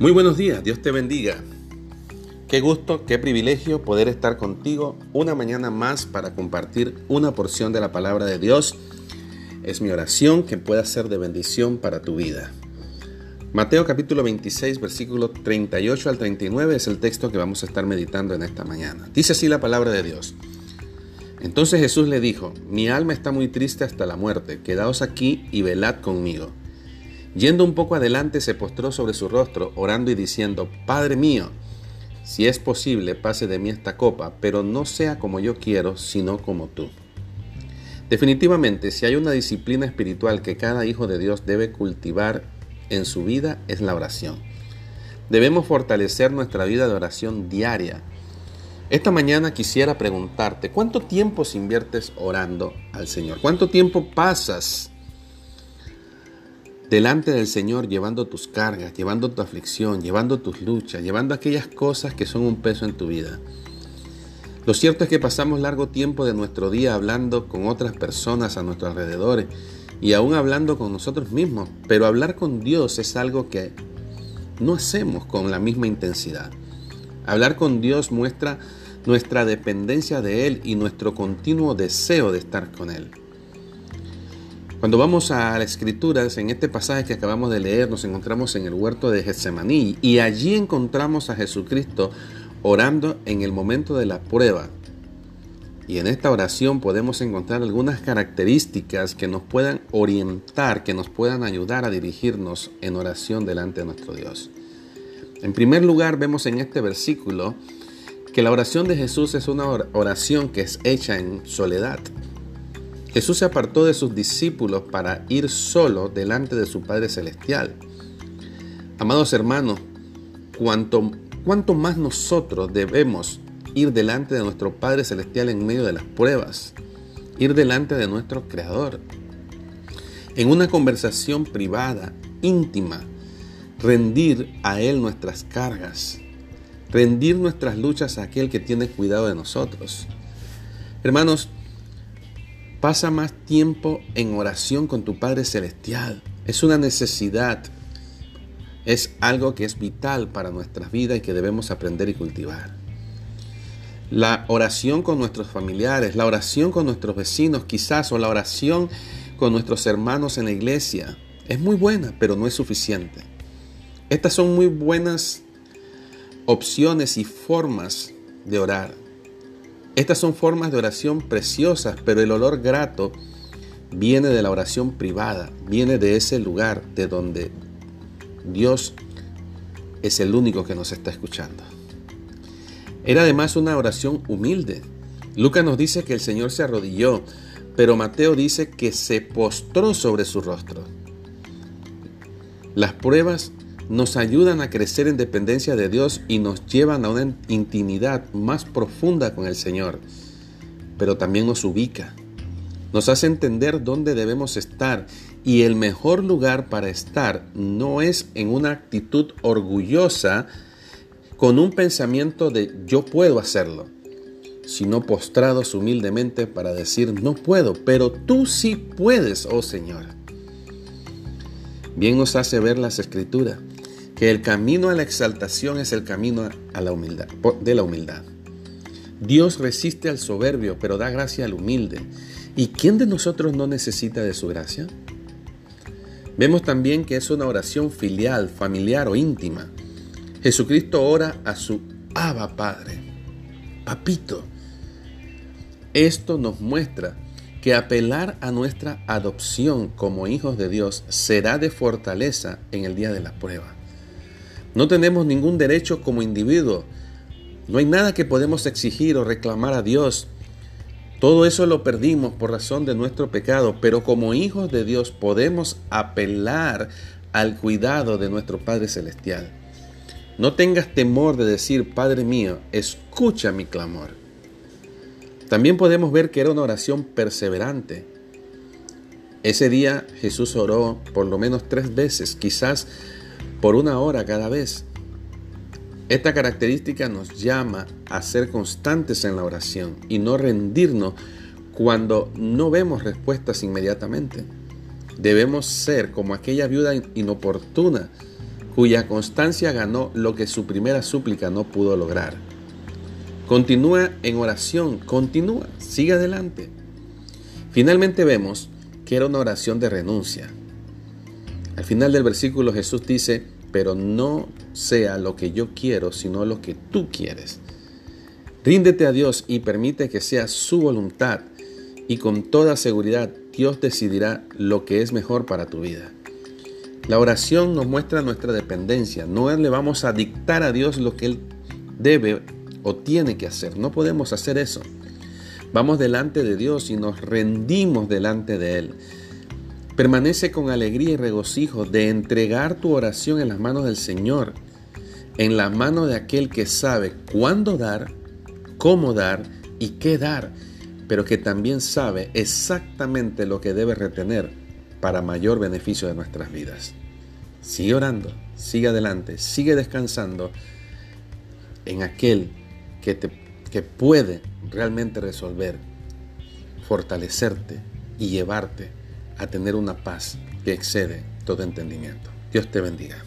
Muy buenos días, Dios te bendiga. Qué gusto, qué privilegio poder estar contigo una mañana más para compartir una porción de la palabra de Dios. Es mi oración que pueda ser de bendición para tu vida. Mateo capítulo 26, versículo 38 al 39 es el texto que vamos a estar meditando en esta mañana. Dice así la palabra de Dios. Entonces Jesús le dijo, mi alma está muy triste hasta la muerte, quedaos aquí y velad conmigo. Yendo un poco adelante se postró sobre su rostro, orando y diciendo, Padre mío, si es posible, pase de mí esta copa, pero no sea como yo quiero, sino como tú. Definitivamente, si hay una disciplina espiritual que cada hijo de Dios debe cultivar en su vida, es la oración. Debemos fortalecer nuestra vida de oración diaria. Esta mañana quisiera preguntarte, ¿cuánto tiempo inviertes orando al Señor? ¿Cuánto tiempo pasas delante del Señor llevando tus cargas, llevando tu aflicción, llevando tus luchas, llevando aquellas cosas que son un peso en tu vida. Lo cierto es que pasamos largo tiempo de nuestro día hablando con otras personas a nuestro alrededor y aún hablando con nosotros mismos, pero hablar con Dios es algo que no hacemos con la misma intensidad. Hablar con Dios muestra nuestra dependencia de Él y nuestro continuo deseo de estar con Él. Cuando vamos a las escrituras, en este pasaje que acabamos de leer, nos encontramos en el huerto de Getsemaní y allí encontramos a Jesucristo orando en el momento de la prueba. Y en esta oración podemos encontrar algunas características que nos puedan orientar, que nos puedan ayudar a dirigirnos en oración delante de nuestro Dios. En primer lugar, vemos en este versículo que la oración de Jesús es una oración que es hecha en soledad. Jesús se apartó de sus discípulos para ir solo delante de su Padre Celestial. Amados hermanos, cuanto, más nosotros debemos ir delante de nuestro Padre Celestial en medio de las pruebas, ir delante de nuestro Creador, en una conversación privada, íntima, rendir a Él nuestras cargas, rendir nuestras luchas a aquel que tiene cuidado de nosotros. Hermanos, Pasa más tiempo en oración con tu Padre Celestial. Es una necesidad. Es algo que es vital para nuestras vidas y que debemos aprender y cultivar. La oración con nuestros familiares, la oración con nuestros vecinos quizás o la oración con nuestros hermanos en la iglesia es muy buena, pero no es suficiente. Estas son muy buenas opciones y formas de orar. Estas son formas de oración preciosas, pero el olor grato viene de la oración privada, viene de ese lugar de donde Dios es el único que nos está escuchando. Era además una oración humilde. Lucas nos dice que el Señor se arrodilló, pero Mateo dice que se postró sobre su rostro. Las pruebas nos ayudan a crecer en dependencia de Dios y nos llevan a una intimidad más profunda con el Señor, pero también nos ubica, nos hace entender dónde debemos estar y el mejor lugar para estar no es en una actitud orgullosa con un pensamiento de yo puedo hacerlo, sino postrados humildemente para decir no puedo, pero tú sí puedes, oh Señor. Bien nos hace ver las escrituras que el camino a la exaltación es el camino a la humildad, de la humildad. Dios resiste al soberbio, pero da gracia al humilde. ¿Y quién de nosotros no necesita de su gracia? Vemos también que es una oración filial, familiar o íntima. Jesucristo ora a su Abba Padre, Papito. Esto nos muestra que apelar a nuestra adopción como hijos de Dios será de fortaleza en el día de la prueba. No tenemos ningún derecho como individuo. No hay nada que podemos exigir o reclamar a Dios. Todo eso lo perdimos por razón de nuestro pecado, pero como hijos de Dios podemos apelar al cuidado de nuestro Padre Celestial. No tengas temor de decir, Padre mío, escucha mi clamor. También podemos ver que era una oración perseverante. Ese día Jesús oró por lo menos tres veces, quizás por una hora cada vez. Esta característica nos llama a ser constantes en la oración y no rendirnos cuando no vemos respuestas inmediatamente. Debemos ser como aquella viuda inoportuna cuya constancia ganó lo que su primera súplica no pudo lograr. Continúa en oración, continúa, sigue adelante. Finalmente vemos que era una oración de renuncia. Al final del versículo Jesús dice, pero no sea lo que yo quiero, sino lo que tú quieres. Ríndete a Dios y permite que sea su voluntad y con toda seguridad Dios decidirá lo que es mejor para tu vida. La oración nos muestra nuestra dependencia. No le vamos a dictar a Dios lo que Él debe o tiene que hacer. No podemos hacer eso. Vamos delante de Dios y nos rendimos delante de Él. Permanece con alegría y regocijo de entregar tu oración en las manos del Señor, en la mano de aquel que sabe cuándo dar, cómo dar y qué dar, pero que también sabe exactamente lo que debe retener para mayor beneficio de nuestras vidas. Sigue orando, sigue adelante, sigue descansando en aquel que, te, que puede realmente resolver, fortalecerte y llevarte a tener una paz que excede todo entendimiento. Dios te bendiga.